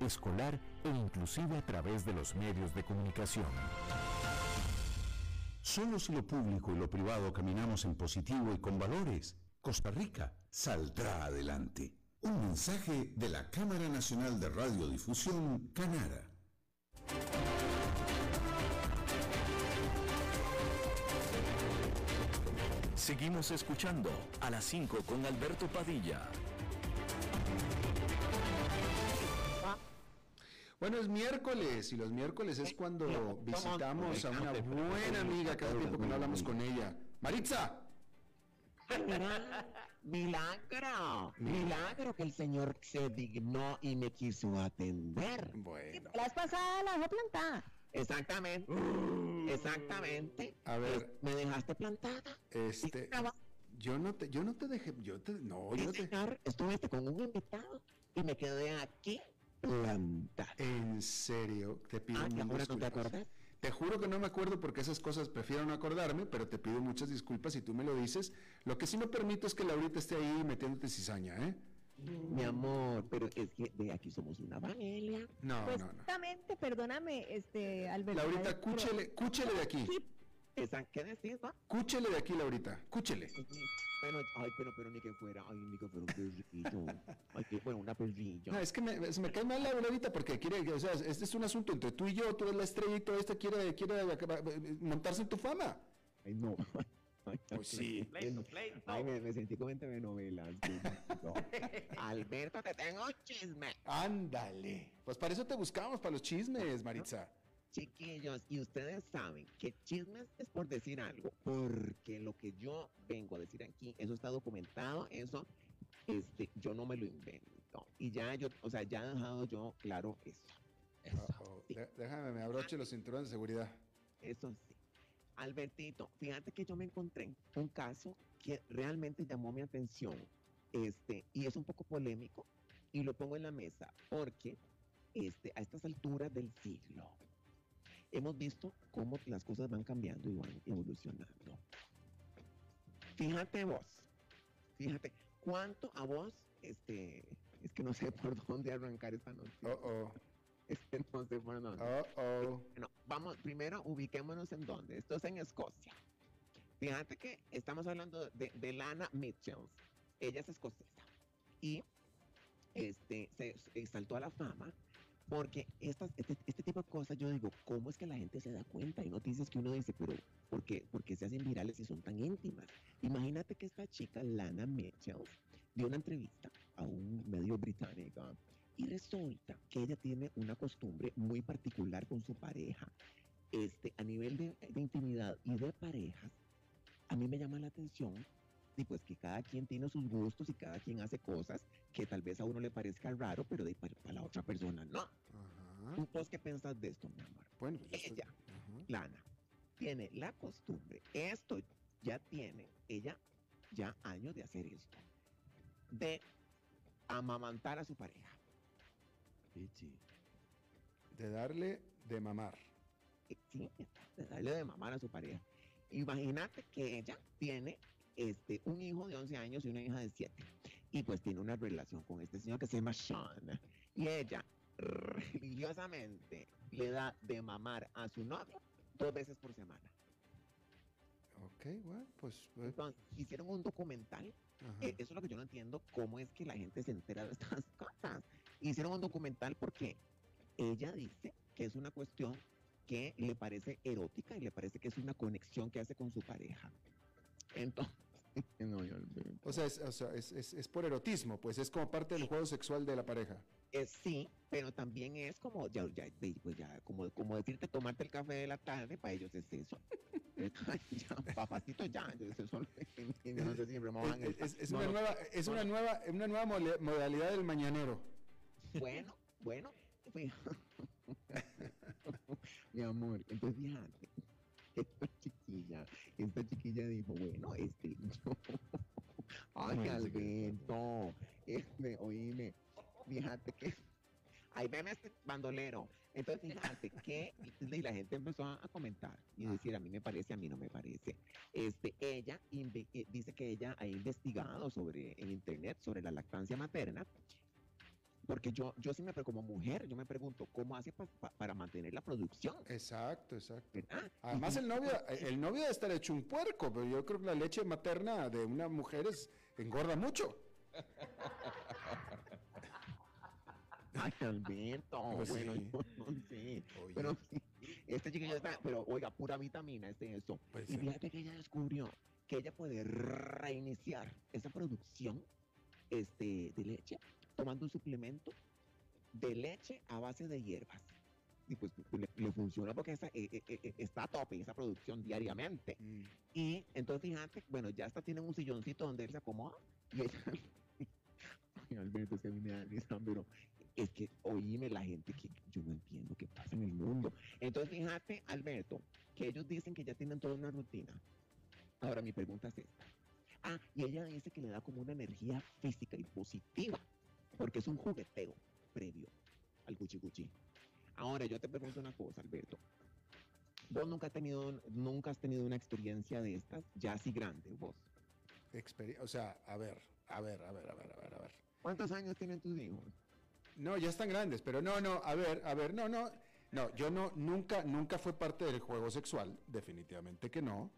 escolar e inclusive a través de los medios de comunicación. Solo si lo público y lo privado caminamos en positivo y con valores, Costa Rica saldrá adelante. Un mensaje de la Cámara Nacional de Radiodifusión, Canara. Seguimos escuchando a las 5 con Alberto Padilla. Bueno, es miércoles y los miércoles es cuando visitamos a una buena amiga que hace tiempo que no hablamos con ella. Maritza. [laughs] milagro, milagro que el Señor se dignó y me quiso atender. Bueno. Las pasadas la dejó plantada. Exactamente, [gasps] exactamente. A ver. Me dejaste plantada. Este. Yo no te, yo no te dejé, yo te, no, yo te. Estuviste con un invitado y me quedé aquí planta. En serio, te pido ah, muchas disculpas. te Te juro que no me acuerdo porque esas cosas prefiero no acordarme, pero te pido muchas disculpas si tú me lo dices. Lo que sí no permito es que Laurita esté ahí metiéndote cizaña, ¿eh? Mi amor, pero es que de aquí somos una familia. No, pues no, no. Justamente, perdóname, este, Alberto. Laurita, cúchele, cúchele de aquí. ¿Qué decís, va? Cúchele de aquí, Laurita, cúchele. Bueno, ay, pero, pero ni que fuera, ay, ni que fuera un perrito. ay, que fuera una perrilla. No, es que me, se me cae mal la Laurita porque quiere, o sea, este es un asunto entre tú y yo, tú eres la estrella y todo esto quiere, quiere montarse en tu fama. Ay, no. pues sí. Ay, me, me, sentí como en TV novelas. [laughs] Alberto, te tengo chisme. Ándale. Pues para eso te buscamos, para los chismes, Maritza. Chiquillos, y ustedes saben que chismes es por decir algo, porque lo que yo vengo a decir aquí, eso está documentado, eso, este, yo no me lo invento. Y ya yo, o sea, ya he dejado yo claro eso. eso Déjame, me abroche los cinturones de seguridad. Eso sí. Albertito, fíjate que yo me encontré un caso que realmente llamó mi atención, este, y es un poco polémico, y lo pongo en la mesa, porque este, a estas alturas del siglo, hemos visto cómo las cosas van cambiando y van evolucionando. Fíjate vos, fíjate, ¿cuánto a vos, este, es que no sé por dónde arrancar esta noche. Oh, oh. Es que no sé por dónde. Oh, oh. Bueno, vamos, primero ubiquémonos en dónde. Esto es en Escocia. Fíjate que estamos hablando de, de Lana Mitchell. Ella es escocesa. Y este, se, se saltó a la fama porque estas, este, este, tipo de cosas, yo digo, ¿cómo es que la gente se da cuenta? Hay noticias que uno dice, pero ¿por qué, ¿por qué se hacen virales y son tan íntimas? Imagínate que esta chica, Lana Mitchell, dio una entrevista a un medio británico y resulta que ella tiene una costumbre muy particular con su pareja. Este, a nivel de, de intimidad y de parejas, a mí me llama la atención y pues que cada quien tiene sus gustos y cada quien hace cosas que tal vez a uno le parezca raro, pero de, para, la otra persona no. Ajá. qué piensas de esto, mi amor? Bueno, pues ella, Lana, tiene la costumbre, esto ya tiene, ella ya años de hacer esto, de amamantar a su pareja. De darle de mamar. Sí, de darle de mamar a su pareja. Imagínate que ella tiene este, un hijo de 11 años y una hija de 7. Y pues tiene una relación con este señor que se llama Sean. Y ella religiosamente le da de mamar a su novio dos veces por semana. Ok, bueno, pues... pues, Entonces, hicieron un documental. Eh, eso es lo que yo no entiendo, cómo es que la gente se entera de estas [laughs] cosas. Hicieron un documental porque ella dice que es una cuestión que le parece erótica y le parece que es una conexión que hace con su pareja. Entonces, [laughs] no, yo- O sea, es, o sea, es, es- es por erotismo, pues es como parte del juego sexual de la pareja. Eh, sí, pero también es como, ya, ya, pues ya, como, como decirte tomarte el café de la tarde, para ellos es eso. [laughs] [laughs] Ya, papacito, ya, yo eso solo- no sé si me mojan el- Es, no, una no, nueva, es una nueva, una nueva modalidad del mañanero. Bueno, bueno, mi amor, entonces fíjate, chiquilla, esta chiquilla dijo, bueno, este, [laughs] yo, ay, Alberto, este, oíme, fíjate que, ahí veme este bandolero, entonces fíjate que, y la gente empezó a, comentar y decir, a mí me parece, a mí no me parece, este, ella eh, dice que ella ha investigado sobre, en internet, sobre la lactancia materna, porque yo, yo sí me, como mujer, yo me pregunto, ¿cómo hace pa- pa- para mantener la producción? Exacto, exacto. ¿Verdad? Además el novio, el novio debe estar hecho un puerco, pero yo creo que la leche materna de una mujer es, engorda mucho. Ay, Alberto, [laughs] Pues bueno, sí. yo no sé. Pero sí, este chiquillo está, pero oiga, pura vitamina, este eso. Pues y sí. fíjate que ella descubrió que ella puede reiniciar esa producción este, de leche tomando un suplemento de leche a base de hierbas. Y pues le, le funciona porque esa, eh, eh, eh, está a tope esa producción diariamente. Mm. Y entonces fíjate, bueno, ya hasta tienen un silloncito donde él se acomoda. Y ella, [laughs] Ay, Alberto, es que a mí me da risa, pero es que oíme la gente que yo no entiendo qué pasa en el mundo. Entonces fíjate, Alberto, que ellos dicen que ya tienen toda una rutina. Ahora mi pregunta es esta. Ah, y ella dice que le da como una energía física y positiva, porque es un jugueteo previo al cuchi cuchi. Ahora yo te pregunto una cosa, Alberto. Vos nunca has tenido, nunca has tenido una experiencia de estas, ya así grande, vos. Experi- o sea, a ver, a ver, a ver, a ver, a ver, a ver. ¿Cuántos años tienen tus hijos? No, ya están grandes, pero no, no, a ver, a ver, no, no, no, yo no, nunca, nunca fue parte del juego sexual, definitivamente que no,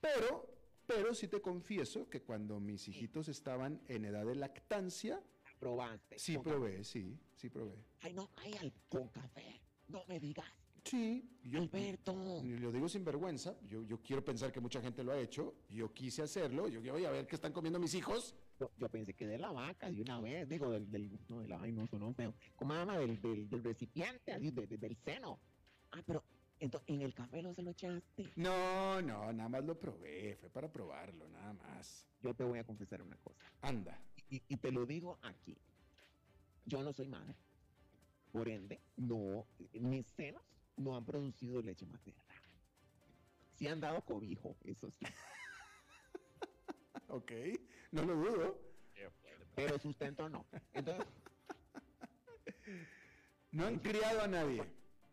pero, pero sí te confieso que cuando mis hijitos estaban en edad de lactancia, ¿Probaste? sí probé, sí, sí probé. Ay, no, ay, al- con café. No me digas. Sí, yo, Alberto. lo digo sin vergüenza, yo, yo quiero pensar que mucha gente lo ha hecho, yo quise hacerlo, yo voy a ver qué están comiendo mis hijos. Yo, yo pensé que de la vaca, de una vez, digo, del, del no, de la, ay, no, sonó feo. ¿Cómo se llama? Del, del, del recipiente, así, de- de- del seno. Ah, pero, entonces, en el café no se lo echaste. No, no, nada más lo probé, fue para probarlo, nada más. Yo te voy a confesar una cosa. Anda. Y, y te lo digo aquí. Yo no soy madre. Por ende, no, mis senos no han producido leche materna. Sí han dado cobijo, eso sí. [laughs] Ok, no lo dudo. Pero sustento no. Entonces, No han criado a nadie.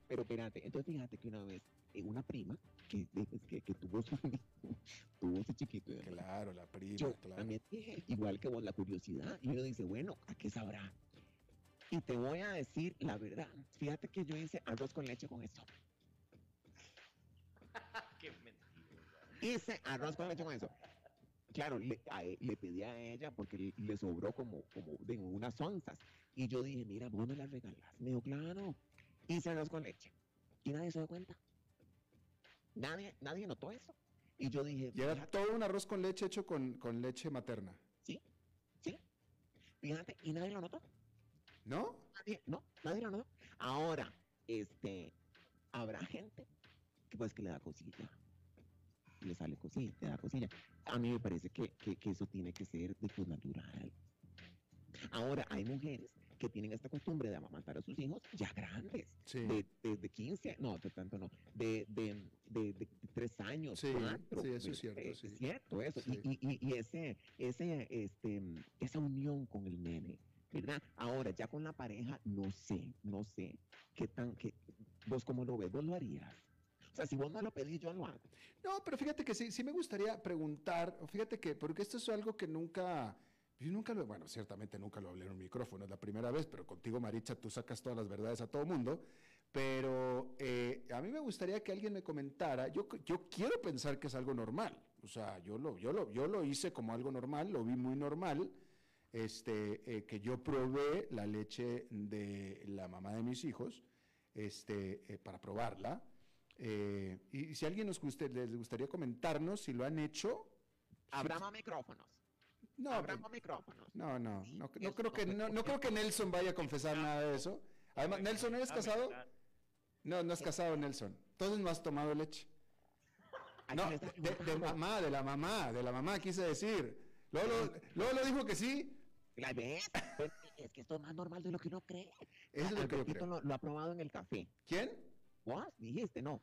Pero espérate, entonces fíjate que una vez una prima que, que, que tuvo su [laughs] tuvo ese chiquito. Claro, la prima, yo claro. también dije, igual que vos, la curiosidad. Y uno dice, bueno, ¿a qué sabrá? Y te voy a decir la verdad. Fíjate que yo hice arroz con leche con eso. [laughs] Hice arroz con leche con eso. Claro, le, a le pedí a ella porque le, le sobró como, como de unas onzas. Y yo dije, mira, vos me la regalás. Me dijo, claro. Hice arroz con leche. Y nadie se dio cuenta. Nadie, nadie notó eso. Y yo dije, Y era todo un arroz con leche hecho con, con leche materna. sí, sí. Fíjate, y nadie lo notó. ¿No? Nadie, no, nadie lo notó. Ahora, este, habrá gente que pues que le da cosilla. Le sale cosilla, le da cosilla. A mí me parece que, que, que eso tiene que ser de pues, natural. Ahora, hay mujeres que tienen esta costumbre de amamantar a sus hijos ya grandes, Sí. de, de, de 15, no, de tanto no, de, de, de, de tres años, Sí, cuatro, sí, eso es eh, cierto, eh, sí. Es cierto eso. Sí. Y, y, y ese, ese, este, esa unión con el nene, ¿verdad? Ahora, ya con la pareja, no sé, no sé qué tan, qué, vos cómo lo ves, vos lo harías. O sea, si vos no lo pedís, yo lo hago. No, pero fíjate que sí, sí me gustaría preguntar, o fíjate que, porque esto es algo que nunca, yo nunca lo, bueno, ciertamente nunca lo hablé en un micrófono, es la primera vez, pero contigo, Maricha, tú sacas todas las verdades a todo mundo, pero eh, a mí me gustaría que alguien me comentara, yo, yo quiero pensar que es algo normal, o sea, yo lo, yo lo, yo lo hice como algo normal, lo vi muy normal, este, eh, que yo probé la leche de la mamá de mis hijos, este, eh, para probarla, eh, y si alguien nos guste, les gustaría comentarnos si lo han hecho. Abramos micrófonos. No, Abramos micrófonos. no, no, no, no creo que no, no creo que Nelson vaya a confesar nada de eso. Además, Nelson, ¿eres casado? No, no es casado, Nelson. Entonces no has tomado leche. No, de, de mamá, de la mamá, de la mamá, quise decir. Luego, lo- luego lo dijo que sí. ¿La ves? Pues, es que esto es más normal de lo que uno cree. Eso es lo que yo creo. Lo, lo ha probado en el café. ¿Quién? ¿Vos? Dijiste, no.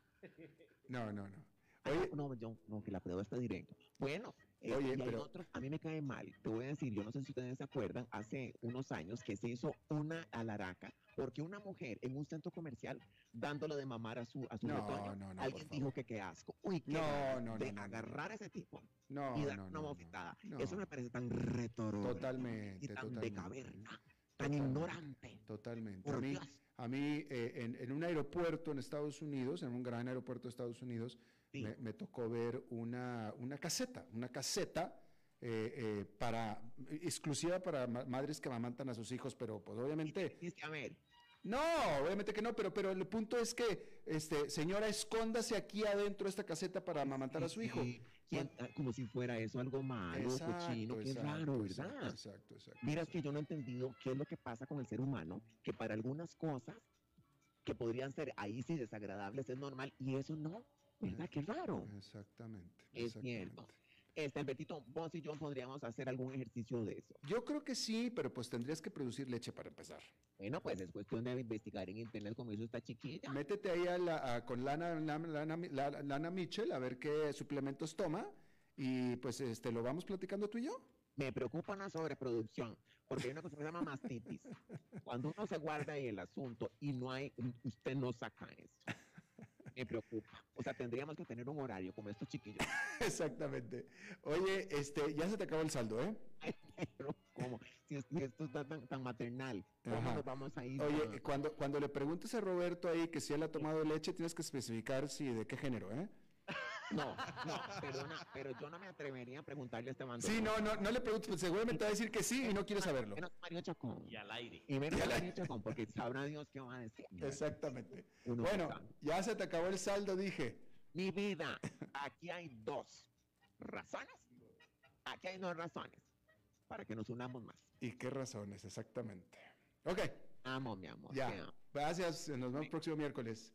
No, no, no. Ah, no, yo, no, que la prueba está directo. Bueno, eh, Oye, y hay pero- otros, a mí me cae mal. Te voy a decir, yo no sé si ustedes se acuerdan, hace unos años que se hizo una alaraca porque una mujer en un centro comercial dándole de mamar a su, a su No, retoño, no, no, alguien dijo que qué asco. Uy, qué No, no, de agarrar a ese tipo No, y dar no, una bofetada. Eso me parece tan retorno Totalmente, y tan totalmente. de caverna, tan Totalmente. ignorante. Totalmente. A mí, Dios. a mí eh, en, en un aeropuerto en Estados Unidos, en un gran aeropuerto de Estados Unidos, Sí. me, me tocó ver una, una caseta, una caseta eh, eh, para, exclusiva para ma- madres que amamantan a sus hijos, pero pues obviamente... Que ver. No, obviamente que no, pero, pero el punto es que, este, señora, escóndase aquí adentro de esta caseta para amamantar a su hijo. Sí, ¿quién- ah, como si fuera eso algo malo, cochino, qué exacto, raro, exacto, ¿verdad? Exacto, exacto. Mira, es que yo no he entendido qué es lo que pasa con el ser humano, que para algunas cosas que podrían ser ahí sí desagradables es normal y eso no, ¿verdad? Qué raro. Exactamente. Es cierto. Este, Albertito, vos y yo podríamos hacer algún ejercicio de eso. Yo creo que sí, pero pues tendrías que producir leche para empezar. Bueno, pues es cuestión de investigar en internet como hizo esta chiquilla. Métete ahí a la- a- con Lana, Lana, Lana, La- Lana Mitchell a ver qué suplementos toma y pues este lo vamos platicando tú y yo. Me preocupa una sobreproducción, porque hay una cosa que se llama mastitis. Cuando uno se guarda ahí el asunto y no hay, usted no saca eso. Me preocupa. O sea, tendríamos que tener un horario como estos chiquillos. [laughs] Exactamente. Oye, este, ya se te acabó el saldo, ¿eh? Pero, ¿cómo? Si es- si esto está tan, tan maternal, ¿cómo Ajá. nos vamos a ir? Oye, cuando, cuando le preguntes a Roberto ahí que si él ha tomado leche, tienes que especificar si de qué género, ¿eh? No, no, perdona, pero yo no me atrevería a preguntarle a este mando. Sí, no, no, no le preguntes, pues seguramente va a decir que sí y no quiere saberlo. Menos Mario Chacón. Y al aire. Y menos Y al aire. Mario Chacón, porque sabrá Dios qué va a decir. Exactamente. Uno Bueno, ya se te acabó el saldo, dije. Mi vida, aquí hay dos razones. Aquí hay dos razones para que nos unamos más. ¿Y qué razones? Exactamente. Ok, Amo, mi amor. ya. amo. Gracias, nos vemos el próximo miércoles.